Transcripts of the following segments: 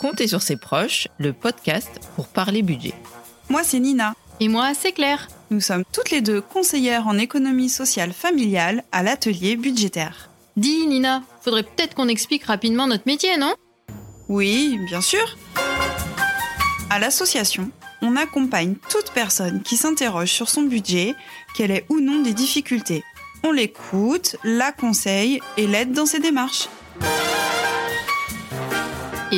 Comptez sur ses proches, le podcast pour parler budget. Moi, c'est Nina. Et moi, c'est Claire. Nous sommes toutes les deux conseillères en économie sociale familiale à l'atelier budgétaire. Dis, Nina, faudrait peut-être qu'on explique rapidement notre métier, non? Oui, bien sûr. À l'association, on accompagne toute personne qui s'interroge sur son budget, qu'elle ait ou non des difficultés. On l'écoute, la conseille et l'aide dans ses démarches.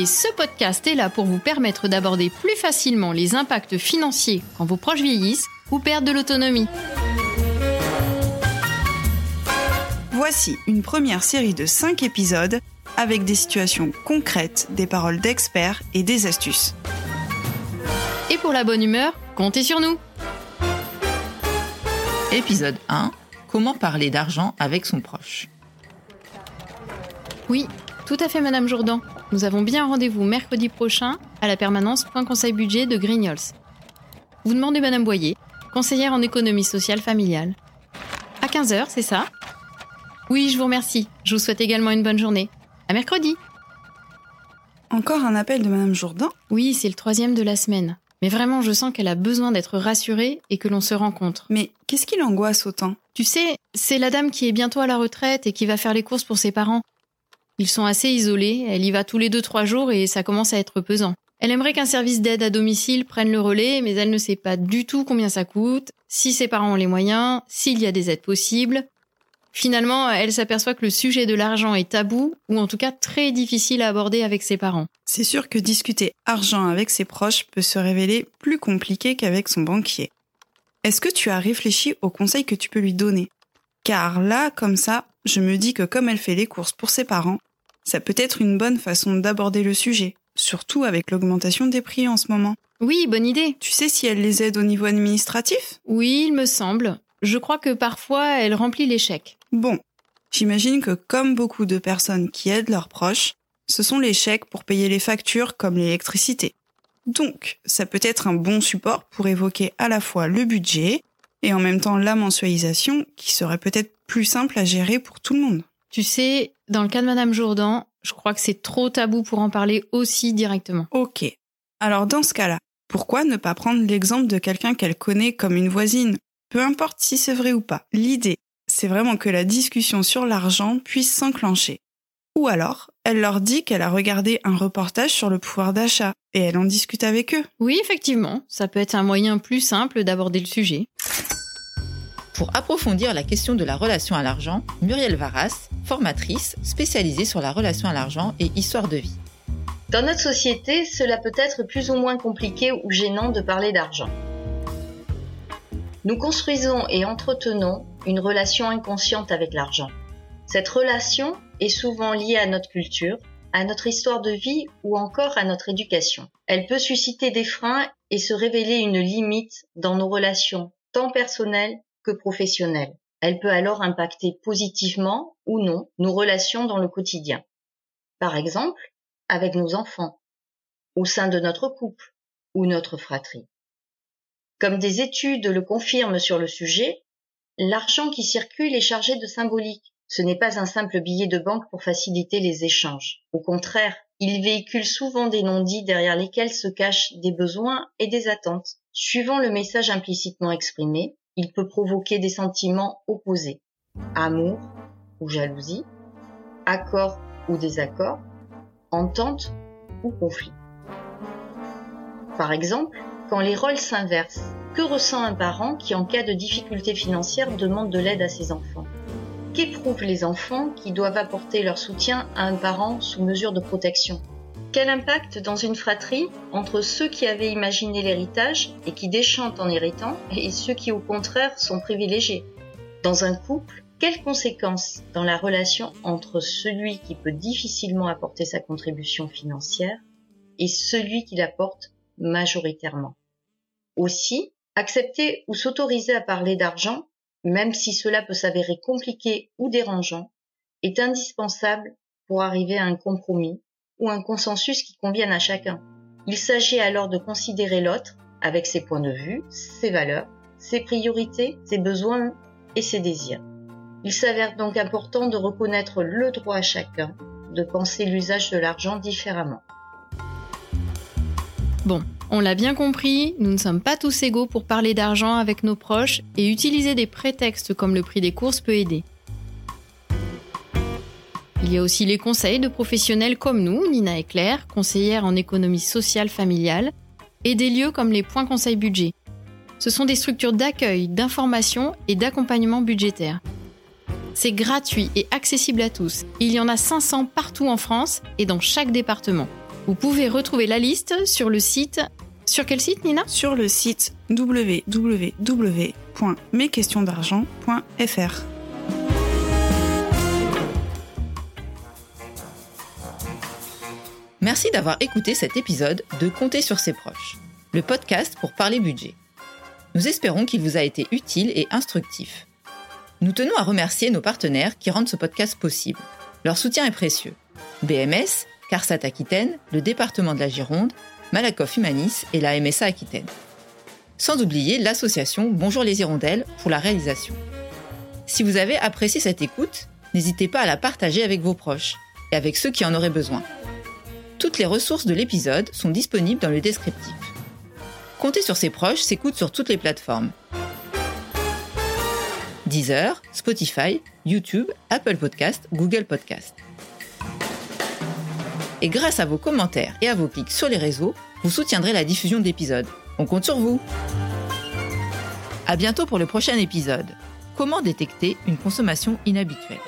Et ce podcast est là pour vous permettre d'aborder plus facilement les impacts financiers quand vos proches vieillissent ou perdent de l'autonomie. Voici une première série de 5 épisodes avec des situations concrètes, des paroles d'experts et des astuces. Et pour la bonne humeur, comptez sur nous. Épisode 1. Comment parler d'argent avec son proche. Oui, tout à fait, Madame Jourdan. Nous avons bien rendez-vous mercredi prochain à la permanence Point Conseil Budget de Grignols. Vous demandez Madame Boyer, conseillère en économie sociale familiale. À 15h, c'est ça? Oui, je vous remercie. Je vous souhaite également une bonne journée. À mercredi Encore un appel de Madame Jourdain? Oui, c'est le troisième de la semaine. Mais vraiment, je sens qu'elle a besoin d'être rassurée et que l'on se rencontre. Mais qu'est-ce qui l'angoisse autant? Tu sais, c'est la dame qui est bientôt à la retraite et qui va faire les courses pour ses parents. Ils sont assez isolés, elle y va tous les deux trois jours et ça commence à être pesant. Elle aimerait qu'un service d'aide à domicile prenne le relais, mais elle ne sait pas du tout combien ça coûte, si ses parents ont les moyens, s'il y a des aides possibles. Finalement, elle s'aperçoit que le sujet de l'argent est tabou, ou en tout cas très difficile à aborder avec ses parents. C'est sûr que discuter argent avec ses proches peut se révéler plus compliqué qu'avec son banquier. Est-ce que tu as réfléchi aux conseils que tu peux lui donner? Car là, comme ça, je me dis que comme elle fait les courses pour ses parents, ça peut être une bonne façon d'aborder le sujet, surtout avec l'augmentation des prix en ce moment. Oui, bonne idée. Tu sais si elle les aide au niveau administratif? Oui, il me semble. Je crois que parfois elle remplit les chèques. Bon, j'imagine que comme beaucoup de personnes qui aident leurs proches, ce sont les chèques pour payer les factures comme l'électricité. Donc, ça peut être un bon support pour évoquer à la fois le budget et en même temps la mensualisation qui serait peut-être plus simple à gérer pour tout le monde. Tu sais, dans le cas de Madame Jourdan, je crois que c'est trop tabou pour en parler aussi directement. Ok. Alors dans ce cas-là, pourquoi ne pas prendre l'exemple de quelqu'un qu'elle connaît comme une voisine? Peu importe si c'est vrai ou pas. L'idée, c'est vraiment que la discussion sur l'argent puisse s'enclencher. Ou alors, elle leur dit qu'elle a regardé un reportage sur le pouvoir d'achat et elle en discute avec eux. Oui, effectivement, ça peut être un moyen plus simple d'aborder le sujet. Pour approfondir la question de la relation à l'argent, Muriel Varas, formatrice spécialisée sur la relation à l'argent et histoire de vie. Dans notre société, cela peut être plus ou moins compliqué ou gênant de parler d'argent. Nous construisons et entretenons une relation inconsciente avec l'argent. Cette relation est souvent liée à notre culture, à notre histoire de vie ou encore à notre éducation. Elle peut susciter des freins et se révéler une limite dans nos relations tant personnelles que professionnelle. Elle peut alors impacter positivement ou non nos relations dans le quotidien. Par exemple, avec nos enfants, au sein de notre couple ou notre fratrie. Comme des études le confirment sur le sujet, l'argent qui circule est chargé de symbolique. Ce n'est pas un simple billet de banque pour faciliter les échanges. Au contraire, il véhicule souvent des non-dits derrière lesquels se cachent des besoins et des attentes. Suivant le message implicitement exprimé, il peut provoquer des sentiments opposés, amour ou jalousie, accord ou désaccord, entente ou conflit. Par exemple, quand les rôles s'inversent, que ressent un parent qui en cas de difficulté financière demande de l'aide à ses enfants? Qu'éprouvent les enfants qui doivent apporter leur soutien à un parent sous mesure de protection? Quel impact dans une fratrie entre ceux qui avaient imaginé l'héritage et qui déchantent en héritant et ceux qui au contraire sont privilégiés? Dans un couple, quelles conséquences dans la relation entre celui qui peut difficilement apporter sa contribution financière et celui qui l'apporte majoritairement? Aussi, accepter ou s'autoriser à parler d'argent, même si cela peut s'avérer compliqué ou dérangeant, est indispensable pour arriver à un compromis ou un consensus qui convienne à chacun. Il s'agit alors de considérer l'autre avec ses points de vue, ses valeurs, ses priorités, ses besoins et ses désirs. Il s'avère donc important de reconnaître le droit à chacun de penser l'usage de l'argent différemment. Bon, on l'a bien compris, nous ne sommes pas tous égaux pour parler d'argent avec nos proches et utiliser des prétextes comme le prix des courses peut aider. Il y a aussi les conseils de professionnels comme nous, Nina et Claire, conseillères en économie sociale familiale, et des lieux comme les points conseil budget. Ce sont des structures d'accueil, d'information et d'accompagnement budgétaire. C'est gratuit et accessible à tous. Il y en a 500 partout en France et dans chaque département. Vous pouvez retrouver la liste sur le site. Sur quel site, Nina? Sur le site www.mesquestionsdargent.fr. Merci d'avoir écouté cet épisode de Compter sur ses proches, le podcast pour parler budget. Nous espérons qu'il vous a été utile et instructif. Nous tenons à remercier nos partenaires qui rendent ce podcast possible. Leur soutien est précieux. BMS, CARSAT Aquitaine, le département de la Gironde, Malakoff Humanis et la MSA Aquitaine. Sans oublier l'association Bonjour les Hirondelles pour la réalisation. Si vous avez apprécié cette écoute, n'hésitez pas à la partager avec vos proches et avec ceux qui en auraient besoin. Toutes les ressources de l'épisode sont disponibles dans le descriptif. Compter sur ses proches s'écoute sur toutes les plateformes. Deezer, Spotify, YouTube, Apple Podcast, Google Podcast. Et grâce à vos commentaires et à vos clics sur les réseaux, vous soutiendrez la diffusion d'épisodes. On compte sur vous. À bientôt pour le prochain épisode. Comment détecter une consommation inhabituelle?